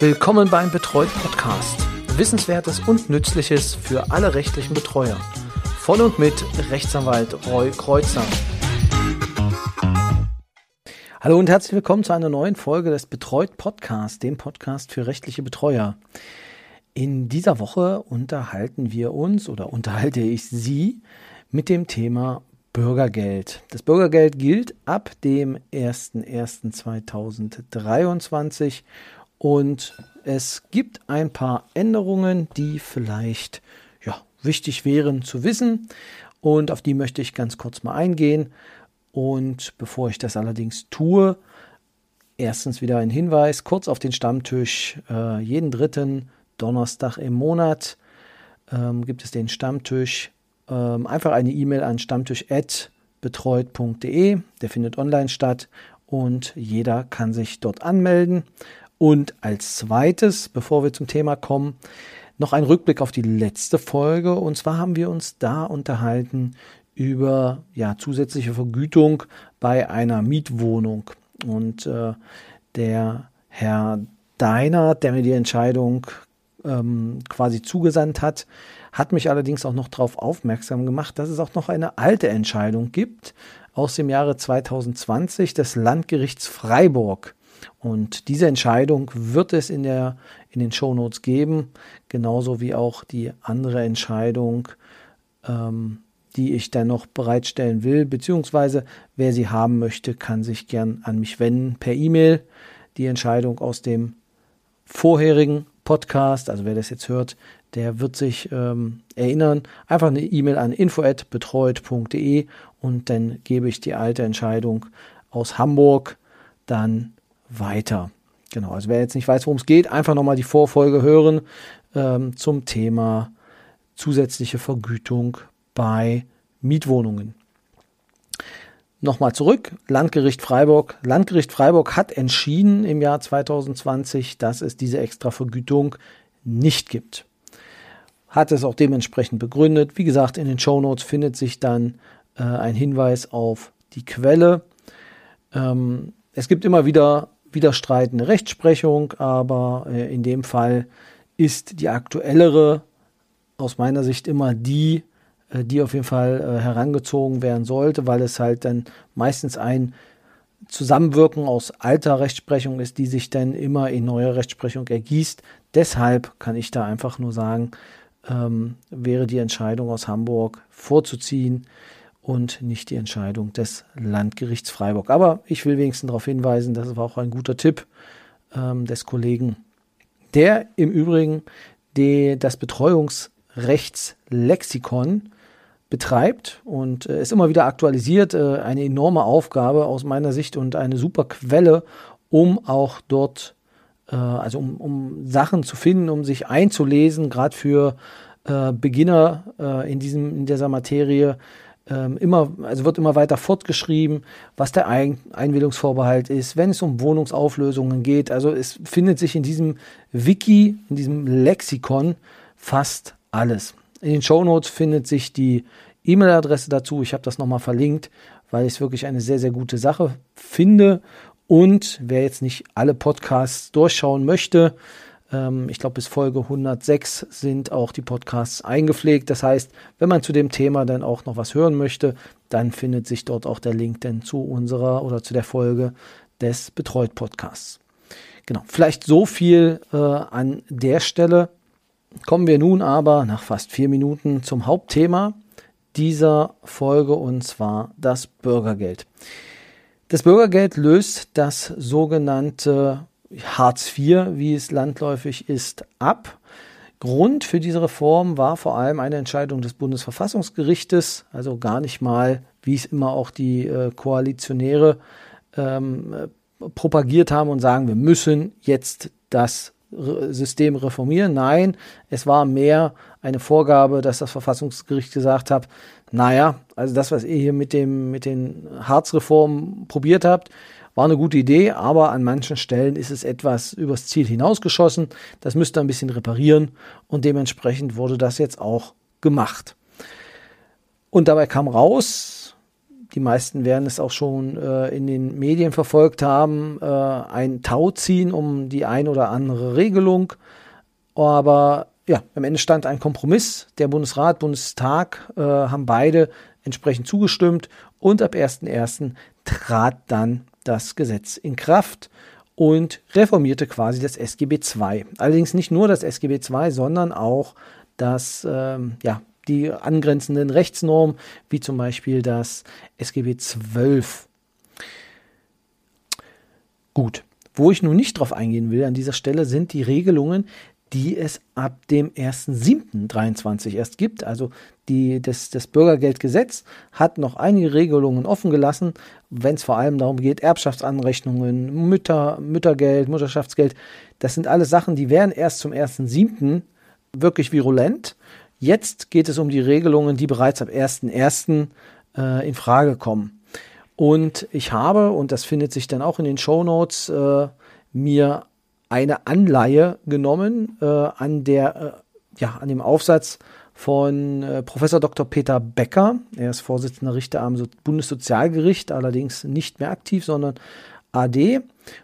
Willkommen beim Betreut Podcast. Wissenswertes und Nützliches für alle rechtlichen Betreuer. Von und mit Rechtsanwalt Roy Kreuzer. Hallo und herzlich willkommen zu einer neuen Folge des Betreut Podcast, dem Podcast für rechtliche Betreuer. In dieser Woche unterhalten wir uns oder unterhalte ich Sie mit dem Thema Bürgergeld. Das Bürgergeld gilt ab dem 01.01.2023 und es gibt ein paar Änderungen, die vielleicht ja, wichtig wären zu wissen und auf die möchte ich ganz kurz mal eingehen. Und bevor ich das allerdings tue, erstens wieder ein Hinweis, kurz auf den Stammtisch. Äh, jeden dritten Donnerstag im Monat ähm, gibt es den Stammtisch. Ähm, einfach eine E-Mail an stammtisch.betreut.de. Der findet online statt und jeder kann sich dort anmelden. Und als zweites, bevor wir zum Thema kommen, noch ein Rückblick auf die letzte Folge. Und zwar haben wir uns da unterhalten über ja, zusätzliche Vergütung bei einer Mietwohnung. Und äh, der Herr Deiner, der mir die Entscheidung ähm, quasi zugesandt hat, hat mich allerdings auch noch darauf aufmerksam gemacht, dass es auch noch eine alte Entscheidung gibt aus dem Jahre 2020 des Landgerichts Freiburg. Und diese Entscheidung wird es in, der, in den Shownotes geben, genauso wie auch die andere Entscheidung, ähm, die ich dann noch bereitstellen will, beziehungsweise wer sie haben möchte, kann sich gern an mich wenden per E-Mail. Die Entscheidung aus dem vorherigen Podcast, also wer das jetzt hört, der wird sich ähm, erinnern. Einfach eine E-Mail an info@betreut.de und dann gebe ich die alte Entscheidung aus Hamburg dann weiter. Genau, also wer jetzt nicht weiß, worum es geht, einfach nochmal die Vorfolge hören ähm, zum Thema zusätzliche Vergütung bei Mietwohnungen. Nochmal zurück, Landgericht Freiburg. Landgericht Freiburg hat entschieden im Jahr 2020, dass es diese Extravergütung nicht gibt. Hat es auch dementsprechend begründet. Wie gesagt, in den Show Notes findet sich dann äh, ein Hinweis auf die Quelle. Ähm, es gibt immer wieder widerstreitende Rechtsprechung, aber äh, in dem Fall ist die aktuellere aus meiner Sicht immer die, äh, die auf jeden Fall äh, herangezogen werden sollte, weil es halt dann meistens ein Zusammenwirken aus alter Rechtsprechung ist, die sich dann immer in neue Rechtsprechung ergießt. Deshalb kann ich da einfach nur sagen, ähm, wäre die Entscheidung aus Hamburg vorzuziehen und nicht die Entscheidung des Landgerichts Freiburg. Aber ich will wenigstens darauf hinweisen, das war auch ein guter Tipp ähm, des Kollegen, der im Übrigen die, das Betreuungsrechtslexikon betreibt und äh, ist immer wieder aktualisiert. Äh, eine enorme Aufgabe aus meiner Sicht und eine super Quelle, um auch dort, äh, also um, um Sachen zu finden, um sich einzulesen, gerade für äh, Beginner äh, in, diesem, in dieser Materie ähm, immer, also wird immer weiter fortgeschrieben, was der Ein Einwilligungsvorbehalt ist, wenn es um Wohnungsauflösungen geht. Also es findet sich in diesem Wiki, in diesem Lexikon fast alles. In den Show Notes findet sich die E-Mail-Adresse dazu. Ich habe das nochmal verlinkt, weil ich es wirklich eine sehr, sehr gute Sache finde. Und wer jetzt nicht alle Podcasts durchschauen möchte, ähm, ich glaube, bis Folge 106 sind auch die Podcasts eingepflegt. Das heißt, wenn man zu dem Thema dann auch noch was hören möchte, dann findet sich dort auch der Link denn zu unserer oder zu der Folge des Betreut Podcasts. Genau, vielleicht so viel äh, an der Stelle. Kommen wir nun aber nach fast vier Minuten zum Hauptthema dieser Folge und zwar das Bürgergeld. Das Bürgergeld löst das sogenannte Hartz IV, wie es landläufig ist, ab. Grund für diese Reform war vor allem eine Entscheidung des Bundesverfassungsgerichtes, also gar nicht mal, wie es immer auch die äh, Koalitionäre ähm, äh, propagiert haben und sagen, wir müssen jetzt das System reformieren. Nein, es war mehr eine Vorgabe, dass das Verfassungsgericht gesagt hat, naja, also das, was ihr hier mit, dem, mit den Harz-Reformen probiert habt, war eine gute Idee, aber an manchen Stellen ist es etwas übers Ziel hinausgeschossen. Das müsste ein bisschen reparieren und dementsprechend wurde das jetzt auch gemacht. Und dabei kam raus, die meisten werden es auch schon äh, in den Medien verfolgt haben, äh, ein Tau ziehen um die ein oder andere Regelung. Aber ja, am Ende stand ein Kompromiss. Der Bundesrat, Bundestag äh, haben beide entsprechend zugestimmt und ab 1.1. trat dann das Gesetz in Kraft und reformierte quasi das SGB II. Allerdings nicht nur das SGB II, sondern auch das, ähm, ja, die angrenzenden Rechtsnormen, wie zum Beispiel das SGB XII. Gut, wo ich nun nicht drauf eingehen will an dieser Stelle, sind die Regelungen, die es ab dem 1.7.23 erst gibt. Also die, das, das Bürgergeldgesetz hat noch einige Regelungen offen gelassen, wenn es vor allem darum geht, Erbschaftsanrechnungen, Mütter, Müttergeld, Mutterschaftsgeld. Das sind alles Sachen, die wären erst zum 1.7. wirklich virulent. Jetzt geht es um die Regelungen, die bereits ab 1.1. Äh, in Frage kommen. Und ich habe, und das findet sich dann auch in den Show Notes, äh, mir eine Anleihe genommen äh, an der, äh, ja, an dem Aufsatz von äh, Professor Dr. Peter Becker. Er ist Vorsitzender Richter am so Bundessozialgericht, allerdings nicht mehr aktiv, sondern AD.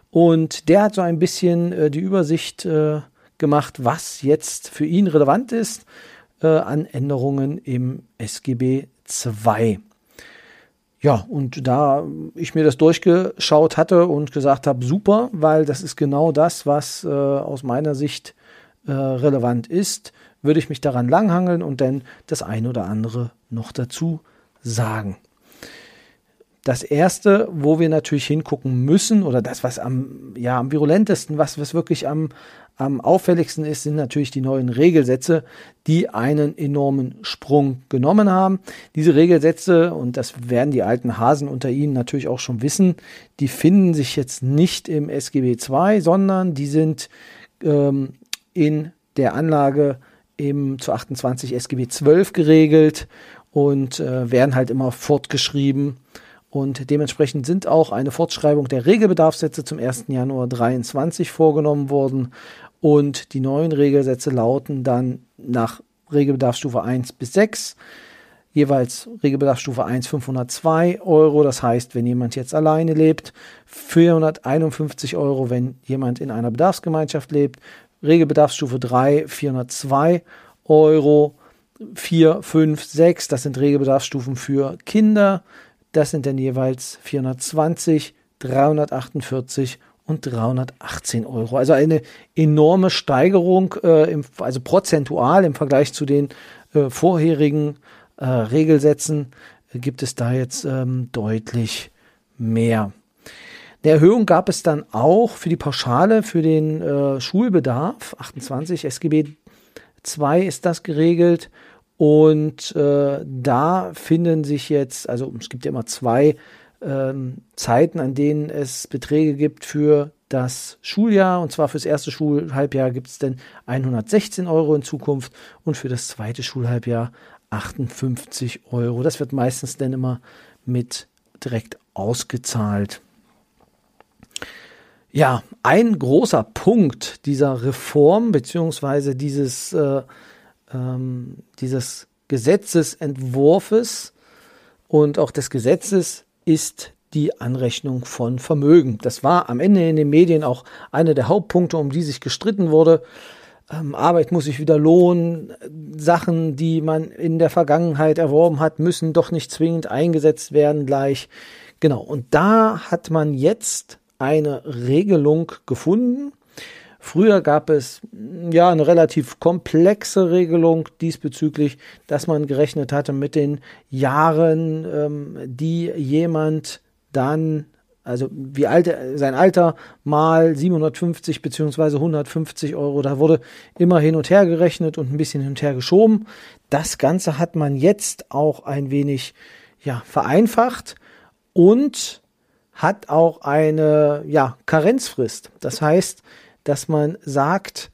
Und der hat so ein bisschen äh, die Übersicht äh, gemacht, was jetzt für ihn relevant ist äh, an Änderungen im SGB II. Ja, und da ich mir das durchgeschaut hatte und gesagt habe, super, weil das ist genau das, was äh, aus meiner Sicht äh, relevant ist, würde ich mich daran langhangeln und dann das eine oder andere noch dazu sagen. Das erste, wo wir natürlich hingucken müssen, oder das, was am, ja, am virulentesten, was, was wirklich am, am auffälligsten ist, sind natürlich die neuen Regelsätze, die einen enormen Sprung genommen haben. Diese Regelsätze, und das werden die alten Hasen unter Ihnen natürlich auch schon wissen, die finden sich jetzt nicht im SGB II, sondern die sind ähm, in der Anlage im zu 28 SGB 12 geregelt und äh, werden halt immer fortgeschrieben. Und dementsprechend sind auch eine Fortschreibung der Regelbedarfssätze zum 1. Januar 23 vorgenommen worden. Und die neuen Regelsätze lauten dann nach Regelbedarfsstufe 1 bis 6 jeweils Regelbedarfsstufe 1 502 Euro. Das heißt, wenn jemand jetzt alleine lebt, 451 Euro, wenn jemand in einer Bedarfsgemeinschaft lebt. Regelbedarfsstufe 3 402 Euro. 4, 5, 6, das sind Regelbedarfsstufen für Kinder. Das sind dann jeweils 420, 348 und 318 Euro. Also eine enorme Steigerung, äh, im, also prozentual im Vergleich zu den äh, vorherigen äh, Regelsätzen gibt es da jetzt ähm, deutlich mehr. Eine Erhöhung gab es dann auch für die Pauschale für den äh, Schulbedarf. 28 SGB 2 ist das geregelt. Und äh, da finden sich jetzt, also es gibt ja immer zwei ähm, Zeiten, an denen es Beträge gibt für das Schuljahr. Und zwar fürs erste Schulhalbjahr gibt es dann 116 Euro in Zukunft und für das zweite Schulhalbjahr 58 Euro. Das wird meistens dann immer mit direkt ausgezahlt. Ja, ein großer Punkt dieser Reform beziehungsweise dieses, äh, ähm, dieses Gesetzesentwurfes und auch des Gesetzes ist die Anrechnung von Vermögen. Das war am Ende in den Medien auch einer der Hauptpunkte, um die sich gestritten wurde. Ähm, Arbeit muss sich wieder lohnen. Sachen, die man in der Vergangenheit erworben hat, müssen doch nicht zwingend eingesetzt werden gleich. Genau. Und da hat man jetzt eine Regelung gefunden. Früher gab es ja eine relativ komplexe Regelung diesbezüglich, dass man gerechnet hatte mit den Jahren, ähm, die jemand dann, also wie alt sein Alter mal 750 beziehungsweise 150 Euro, da wurde immer hin und her gerechnet und ein bisschen hin und her geschoben. Das Ganze hat man jetzt auch ein wenig ja vereinfacht und hat auch eine ja Karenzfrist. Das heißt, dass man sagt,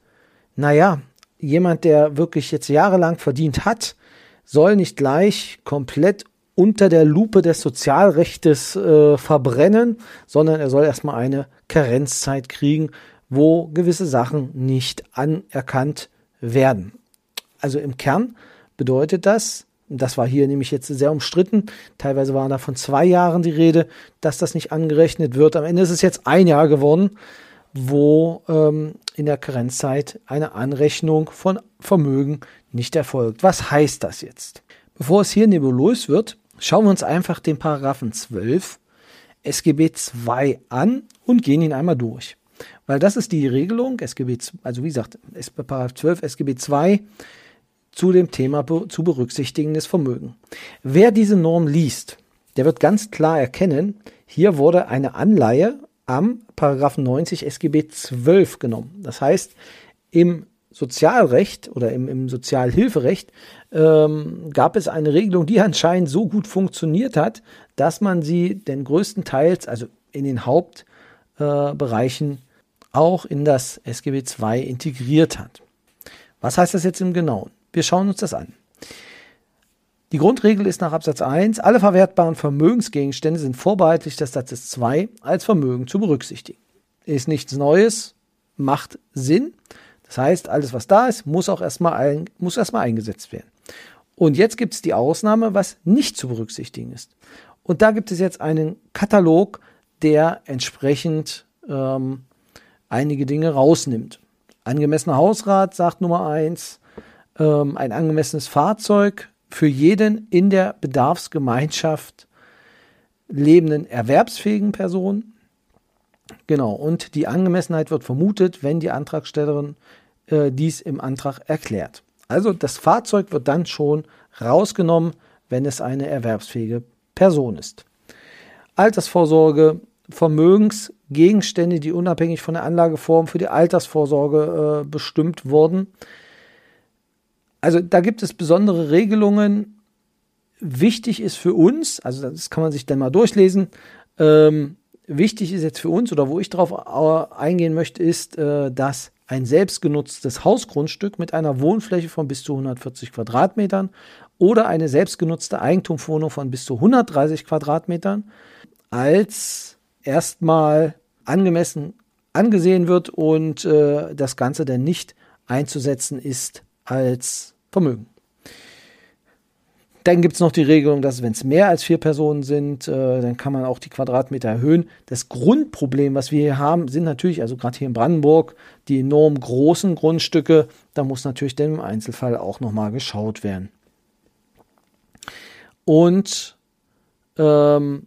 naja, jemand, der wirklich jetzt jahrelang verdient hat, soll nicht gleich komplett unter der Lupe des Sozialrechtes äh, verbrennen, sondern er soll erstmal eine Karenzzeit kriegen, wo gewisse Sachen nicht anerkannt werden. Also im Kern bedeutet das, Das war hier nämlich jetzt sehr umstritten. Teilweise waren da von zwei Jahren die Rede, dass das nicht angerechnet wird. Am Ende ist es jetzt ein Jahr geworden, wo ähm, in der Karenzzeit eine Anrechnung von Vermögen nicht erfolgt. Was heißt das jetzt? Bevor es hier nebulös wird, schauen wir uns einfach den Paragraphen 12 SGB II an und gehen ihn einmal durch. Weil das ist die Regelung, SGB, also wie gesagt, Paragraph 12 SGB II zu dem Thema zu berücksichtigendes Vermögen. Wer diese Norm liest, der wird ganz klar erkennen, hier wurde eine Anleihe am Paragraph 90 SGB 12 genommen. Das heißt, im Sozialrecht oder im, im Sozialhilferecht ähm, gab es eine Regelung, die anscheinend so gut funktioniert hat, dass man sie den größten Teils, also in den Hauptbereichen, äh, auch in das SGB II integriert hat. Was heißt das jetzt im Genauen? Wir schauen uns das an. Die Grundregel ist nach Absatz 1, alle verwertbaren Vermögensgegenstände sind vorbehaltlich des Satzes 2 als Vermögen zu berücksichtigen. Ist nichts Neues, macht Sinn. Das heißt, alles, was da ist, muss auch erstmal, ein, muss erstmal eingesetzt werden. Und jetzt gibt es die Ausnahme, was nicht zu berücksichtigen ist. Und da gibt es jetzt einen Katalog, der entsprechend ähm, einige Dinge rausnimmt. Angemessener Hausrat sagt Nummer 1, ähm, ein angemessenes Fahrzeug für jeden in der Bedarfsgemeinschaft lebenden erwerbsfähigen Person. Genau, und die Angemessenheit wird vermutet, wenn die Antragstellerin äh, dies im Antrag erklärt. Also das Fahrzeug wird dann schon rausgenommen, wenn es eine erwerbsfähige Person ist. Altersvorsorge, Vermögensgegenstände, die unabhängig von der Anlageform für die Altersvorsorge äh, bestimmt wurden, also da gibt es besondere Regelungen. Wichtig ist für uns, also das kann man sich dann mal durchlesen, ähm, wichtig ist jetzt für uns oder wo ich darauf eingehen möchte, ist, äh, dass ein selbstgenutztes Hausgrundstück mit einer Wohnfläche von bis zu 140 Quadratmetern oder eine selbstgenutzte Eigentumswohnung von bis zu 130 Quadratmetern als erstmal angemessen angesehen wird und äh, das Ganze dann nicht einzusetzen ist als Vermögen. Dann gibt es noch die Regelung, dass wenn es mehr als vier Personen sind, äh, dann kann man auch die Quadratmeter erhöhen. Das Grundproblem, was wir hier haben, sind natürlich, also gerade hier in Brandenburg, die enorm großen Grundstücke. Da muss natürlich dann im Einzelfall auch nochmal geschaut werden. Und ähm,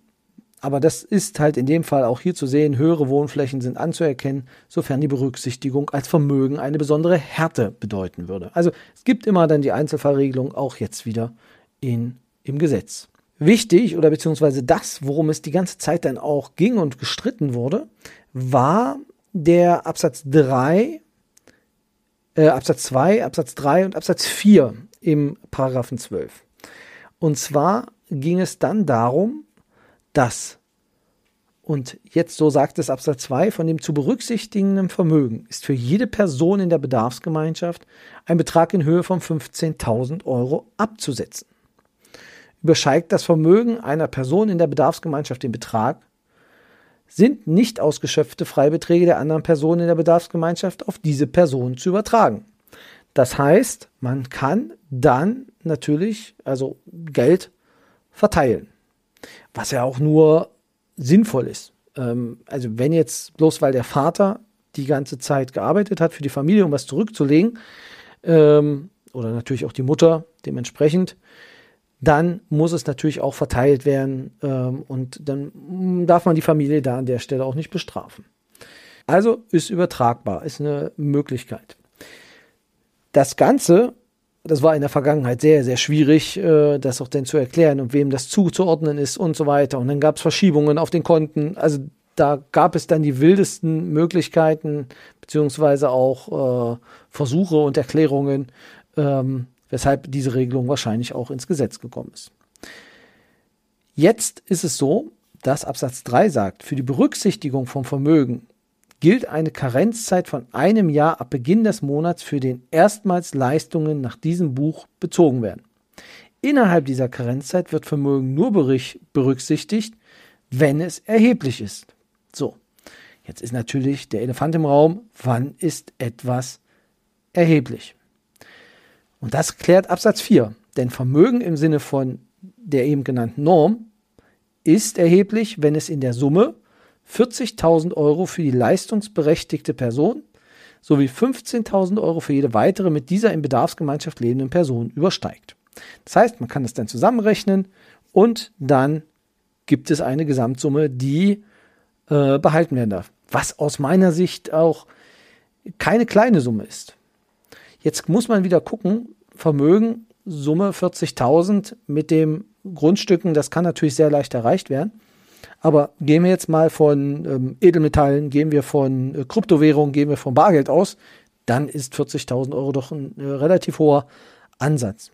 aber das ist halt in dem Fall auch hier zu sehen, höhere Wohnflächen sind anzuerkennen, sofern die Berücksichtigung als Vermögen eine besondere Härte bedeuten würde. Also es gibt immer dann die Einzelfallregelung auch jetzt wieder in, im Gesetz. Wichtig oder beziehungsweise das, worum es die ganze Zeit dann auch ging und gestritten wurde, war der Absatz 3, äh, Absatz 2, Absatz 3 und Absatz 4 im Paragraphen 12. Und zwar ging es dann darum, dass, und jetzt so sagt es Absatz 2, von dem zu berücksichtigenden Vermögen ist für jede Person in der Bedarfsgemeinschaft ein Betrag in Höhe von 15.000 Euro abzusetzen. Übersteigt das Vermögen einer Person in der Bedarfsgemeinschaft den Betrag, sind nicht ausgeschöpfte Freibeträge der anderen Personen in der Bedarfsgemeinschaft auf diese Person zu übertragen. Das heißt, man kann dann natürlich also Geld verteilen was ja auch nur sinnvoll ist. Ähm, also wenn jetzt bloß weil der Vater die ganze Zeit gearbeitet hat für die Familie, um was zurückzulegen, ähm, oder natürlich auch die Mutter dementsprechend, dann muss es natürlich auch verteilt werden ähm, und dann darf man die Familie da an der Stelle auch nicht bestrafen. Also ist übertragbar, ist eine Möglichkeit. Das Ganze das war in der Vergangenheit sehr, sehr schwierig, äh, das auch denn zu erklären und wem das zuzuordnen ist und so weiter. Und dann gab es Verschiebungen auf den Konten. Also da gab es dann die wildesten Möglichkeiten, beziehungsweise auch äh, Versuche und Erklärungen, ähm, weshalb diese Regelung wahrscheinlich auch ins Gesetz gekommen ist. Jetzt ist es so, dass Absatz 3 sagt, für die Berücksichtigung von Vermögen gilt eine Karenzzeit von einem Jahr ab Beginn des Monats, für den erstmals Leistungen nach diesem Buch bezogen werden. Innerhalb dieser Karenzzeit wird Vermögen nur berücksichtigt, wenn es erheblich ist. So, jetzt ist natürlich der Elefant im Raum, wann ist etwas erheblich? Und das klärt Absatz 4. Denn Vermögen im Sinne von der eben genannten Norm ist erheblich, wenn es in der Summe 40.000 Euro für die leistungsberechtigte Person sowie 15.000 Euro für jede weitere mit dieser in Bedarfsgemeinschaft lebenden Person übersteigt. Das heißt, man kann das dann zusammenrechnen und dann gibt es eine Gesamtsumme, die äh, behalten werden darf. Was aus meiner Sicht auch keine kleine Summe ist. Jetzt muss man wieder gucken, Vermögen, Summe 40.000 mit dem Grundstücken, das kann natürlich sehr leicht erreicht werden. Aber gehen wir jetzt mal von ähm, Edelmetallen, gehen wir von äh, Kryptowährungen, gehen wir von Bargeld aus, dann ist 40.000 Euro doch ein äh, relativ hoher Ansatz.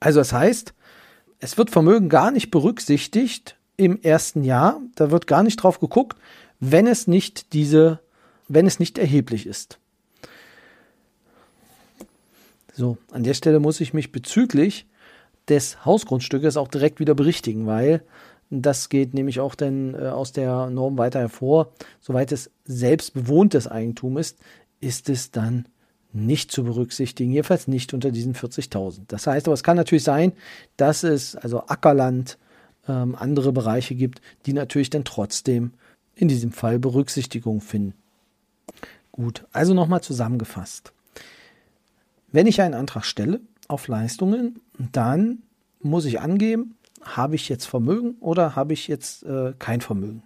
Also das heißt, es wird Vermögen gar nicht berücksichtigt im ersten Jahr. Da wird gar nicht drauf geguckt, wenn es nicht diese, wenn es nicht erheblich ist. So, an der Stelle muss ich mich bezüglich des Hausgrundstückes auch direkt wieder berichtigen, weil das geht nämlich auch dann äh, aus der Norm weiter hervor. Soweit es selbstbewohntes Eigentum ist, ist es dann nicht zu berücksichtigen, jedenfalls nicht unter diesen 40.000. Das heißt aber, es kann natürlich sein, dass es also Ackerland, ähm, andere Bereiche gibt, die natürlich dann trotzdem in diesem Fall Berücksichtigung finden. Gut, also nochmal zusammengefasst. Wenn ich einen Antrag stelle auf Leistungen, dann muss ich angeben, habe ich jetzt Vermögen oder habe ich jetzt äh, kein Vermögen?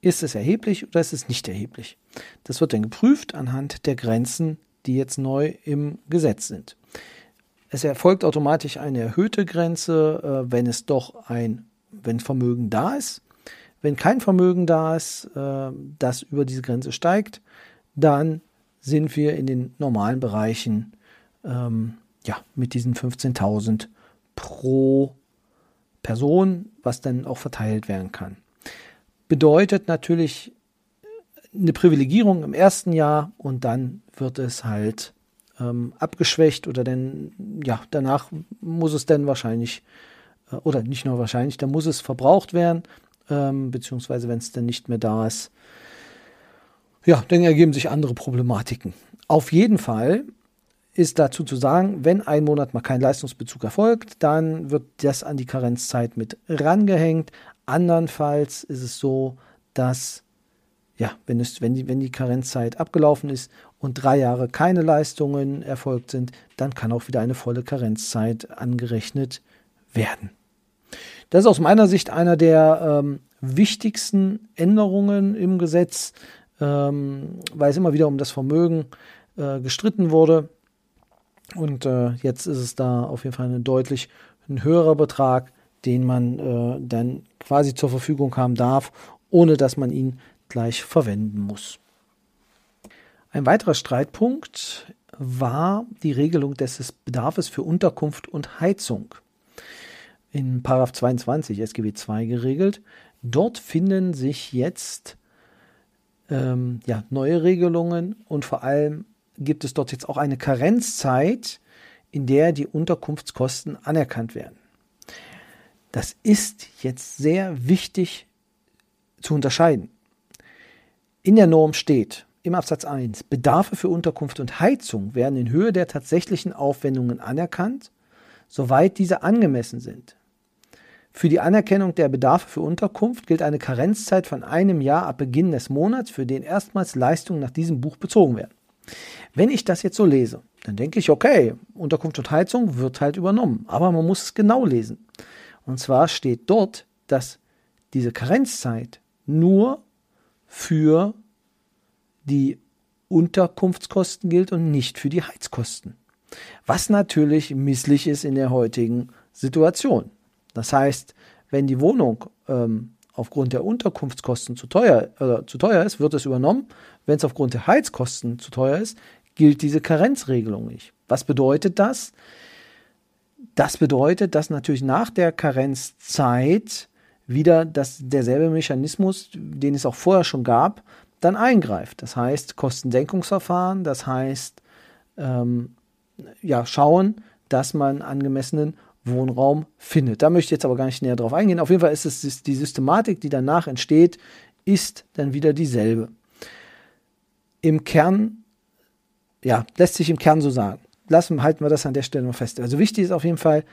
Ist es erheblich oder ist es nicht erheblich? Das wird dann geprüft anhand der Grenzen, die jetzt neu im Gesetz sind. Es erfolgt automatisch eine erhöhte Grenze, äh, wenn es doch ein, wenn Vermögen da ist. Wenn kein Vermögen da ist, äh, das über diese Grenze steigt, dann sind wir in den normalen Bereichen ähm, ja, mit diesen 15.000 pro Person, was dann auch verteilt werden kann. Bedeutet natürlich eine Privilegierung im ersten Jahr und dann wird es halt ähm, abgeschwächt oder dann, ja, danach muss es dann wahrscheinlich, äh, oder nicht nur wahrscheinlich, dann muss es verbraucht werden, ähm, beziehungsweise wenn es dann nicht mehr da ist, ja, dann ergeben sich andere Problematiken. Auf jeden Fall ist dazu zu sagen, wenn ein Monat mal kein Leistungsbezug erfolgt, dann wird das an die Karenzzeit mit rangehängt. Andernfalls ist es so, dass ja, wenn, es, wenn, die, wenn die Karenzzeit abgelaufen ist und drei Jahre keine Leistungen erfolgt sind, dann kann auch wieder eine volle Karenzzeit angerechnet werden. Das ist aus meiner Sicht einer der ähm, wichtigsten Änderungen im Gesetz, ähm, weil es immer wieder um das Vermögen äh, gestritten wurde. Und äh, jetzt ist es da auf jeden Fall ein deutlich ein höherer Betrag, den man äh, dann quasi zur Verfügung haben darf, ohne dass man ihn gleich verwenden muss. Ein weiterer Streitpunkt war die Regelung des Bedarfs für Unterkunft und Heizung. In 22 SGB II geregelt. Dort finden sich jetzt ähm, ja, neue Regelungen und vor allem gibt es dort jetzt auch eine Karenzzeit, in der die Unterkunftskosten anerkannt werden. Das ist jetzt sehr wichtig zu unterscheiden. In der Norm steht im Absatz 1, Bedarfe für Unterkunft und Heizung werden in Höhe der tatsächlichen Aufwendungen anerkannt, soweit diese angemessen sind. Für die Anerkennung der Bedarfe für Unterkunft gilt eine Karenzzeit von einem Jahr ab Beginn des Monats, für den erstmals Leistungen nach diesem Buch bezogen werden. Wenn ich das jetzt so lese, dann denke ich, okay, Unterkunft und Heizung wird halt übernommen. Aber man muss es genau lesen. Und zwar steht dort, dass diese Karenzzeit nur für die Unterkunftskosten gilt und nicht für die Heizkosten. Was natürlich misslich ist in der heutigen Situation. Das heißt, wenn die Wohnung ähm, aufgrund der Unterkunftskosten zu teuer, äh, zu teuer ist, wird es übernommen. Wenn es aufgrund der Heizkosten zu teuer ist, gilt diese Karenzregelung nicht. Was bedeutet das? Das bedeutet, dass natürlich nach der Karenzzeit wieder das, derselbe Mechanismus, den es auch vorher schon gab, dann eingreift. Das heißt Kostensenkungsverfahren, das heißt ähm, ja, schauen, dass man angemessenen Wohnraum findet. Da möchte ich jetzt aber gar nicht näher drauf eingehen. Auf jeden Fall ist es die Systematik, die danach entsteht, ist dann wieder dieselbe. Im Kern, ja, lässt sich im Kern so sagen. lassen, halten wir das an der Stelle mal fest. Also wichtig ist auf jeden Fall,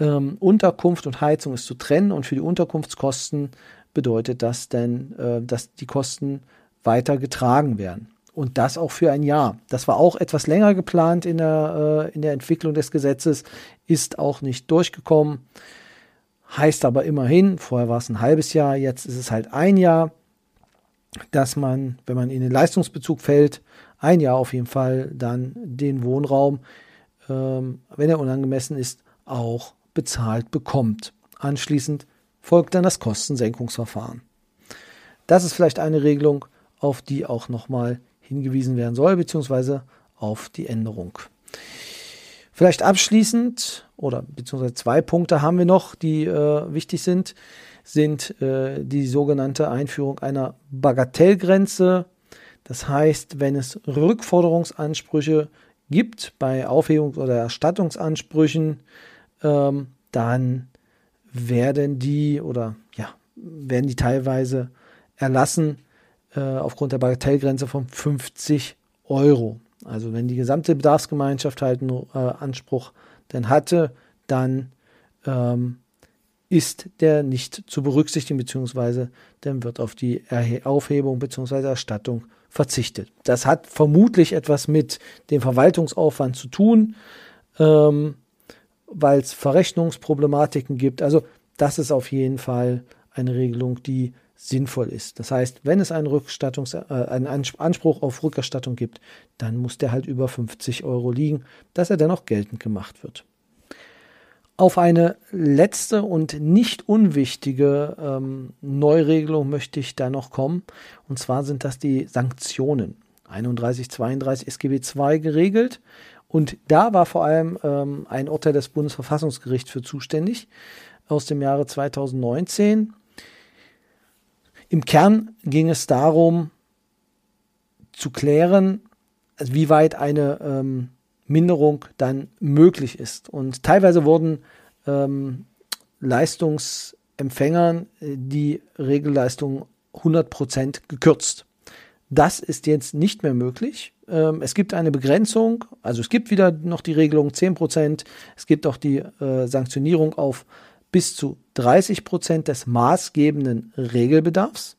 ähm, Unterkunft und Heizung ist zu trennen und für die Unterkunftskosten bedeutet das denn, äh, dass die Kosten weiter getragen werden. Und das auch für ein Jahr. Das war auch etwas länger geplant in der, äh, in der Entwicklung des Gesetzes, ist auch nicht durchgekommen. Heißt aber immerhin, vorher war es ein halbes Jahr, jetzt ist es halt ein Jahr, dass man, wenn man in den Leistungsbezug fällt, ein Jahr auf jeden Fall dann den Wohnraum, ähm, wenn er unangemessen ist, auch bezahlt bekommt. Anschließend folgt dann das Kostensenkungsverfahren. Das ist vielleicht eine Regelung, auf die auch nochmal hingewiesen werden soll, beziehungsweise auf die Änderung. Vielleicht abschließend oder beziehungsweise zwei Punkte haben wir noch, die äh, wichtig sind, sind äh, die sogenannte Einführung einer Bagatellgrenze. Das heißt, wenn es Rückforderungsansprüche gibt bei Aufhebungs- oder Erstattungsansprüchen, ähm, dann werden die oder ja, werden die teilweise erlassen äh, aufgrund der Bagatellgrenze von 50 Euro. Also wenn die gesamte Bedarfsgemeinschaft halt einen äh, Anspruch denn hatte, dann ähm, ist der nicht zu berücksichtigen, beziehungsweise dann wird auf die Erhe Aufhebung beziehungsweise Erstattung verzichtet. Das hat vermutlich etwas mit dem Verwaltungsaufwand zu tun, ähm, weil es Verrechnungsproblematiken gibt. Also das ist auf jeden Fall eine Regelung, die sinnvoll ist. Das heißt, wenn es einen, Rückstattungs äh, einen Anspruch auf Rückerstattung gibt, dann muss der halt über 50 Euro liegen, dass er dennoch geltend gemacht wird. Auf eine letzte und nicht unwichtige ähm, Neuregelung möchte ich da noch kommen. Und zwar sind das die Sanktionen. 31, 32 SGB II geregelt. Und da war vor allem ähm, ein Urteil des Bundesverfassungsgerichts für zuständig aus dem Jahre 2019. Im Kern ging es darum, zu klären, wie weit eine ähm, Minderung dann möglich ist. Und teilweise wurden ähm, Leistungsempfängern äh, die Regelleistung 100% gekürzt. Das ist jetzt nicht mehr möglich. Ähm, es gibt eine Begrenzung, also es gibt wieder noch die Regelung 10%, es gibt auch die äh, Sanktionierung auf bis zu 30 Prozent des maßgebenden Regelbedarfs.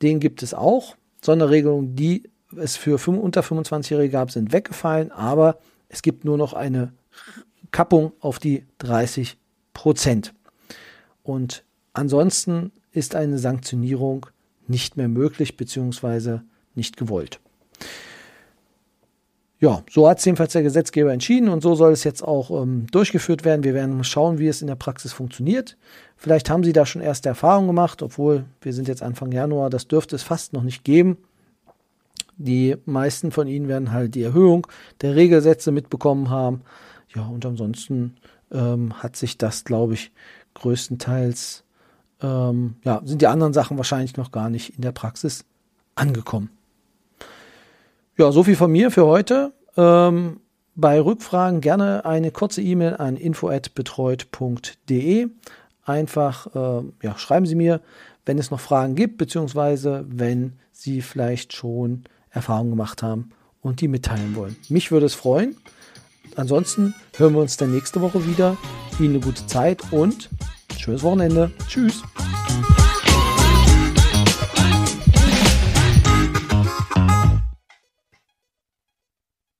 Den gibt es auch. Sonderregelungen, die es für unter 25-Jährige gab, sind weggefallen, aber es gibt nur noch eine Kappung auf die 30 Prozent. Und ansonsten ist eine Sanktionierung nicht mehr möglich bzw. nicht gewollt. Ja, so hat es jedenfalls der Gesetzgeber entschieden und so soll es jetzt auch ähm, durchgeführt werden. Wir werden schauen, wie es in der Praxis funktioniert. Vielleicht haben Sie da schon erste Erfahrungen gemacht, obwohl wir sind jetzt Anfang Januar, das dürfte es fast noch nicht geben. Die meisten von Ihnen werden halt die Erhöhung der Regelsätze mitbekommen haben. Ja, und ansonsten ähm, hat sich das, glaube ich, größtenteils, ähm, ja, sind die anderen Sachen wahrscheinlich noch gar nicht in der Praxis angekommen. Ja, so viel von mir für heute. Ähm, bei Rückfragen gerne eine kurze E-Mail an info@betreut.de. Einfach äh, ja, schreiben Sie mir, wenn es noch Fragen gibt, beziehungsweise wenn Sie vielleicht schon Erfahrungen gemacht haben und die mitteilen wollen. Mich würde es freuen. Ansonsten hören wir uns dann nächste Woche wieder. Ihnen eine gute Zeit und schönes Wochenende. Tschüss.